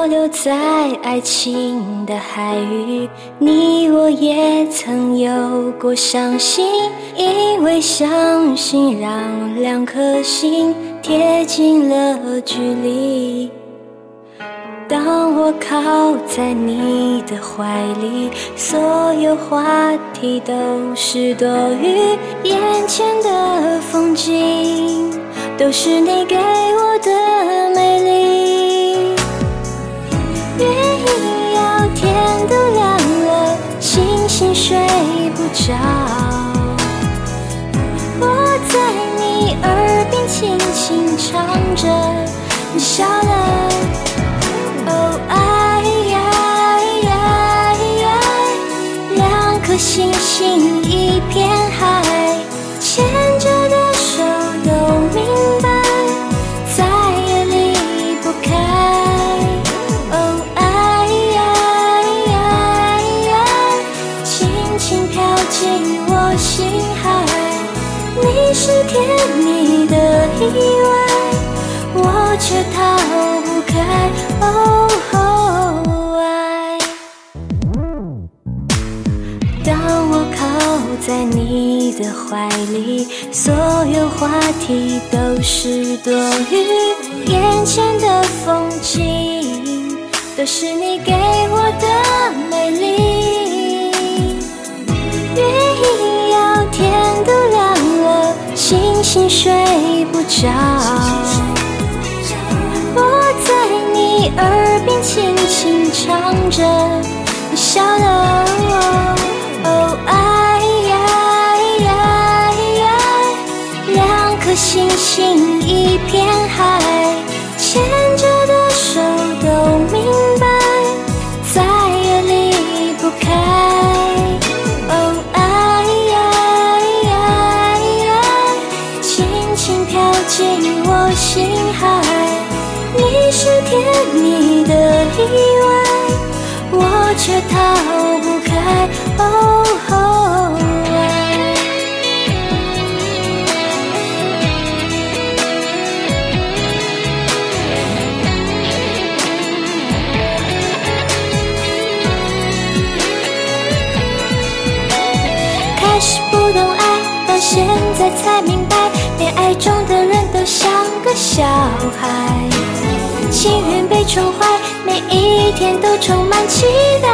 漂流在爱情的海域，你我也曾有过伤心，因为相信让两颗心贴近了距离。当我靠在你的怀里，所有话题都是多余，眼前的风景都是你给我心睡不着，我在你耳边轻轻唱着，你笑了。哦，爱呀呀呀，两颗星星一片海，进我心海，你是甜蜜的意外。我却逃不开，哦，爱。当我靠在你的怀里，所有话题都是多余，眼前的风景都是你给我的美丽。星星睡不着。我在你耳边轻轻唱着，你笑了。哦，哎呀呀呀，两颗星星一片海，进我心海。你是甜蜜的意外，我却逃不开。哦，爱。开。始不懂爱，到现在才明白，恋爱中小孩。幸运被宠坏，每一天都充满期待，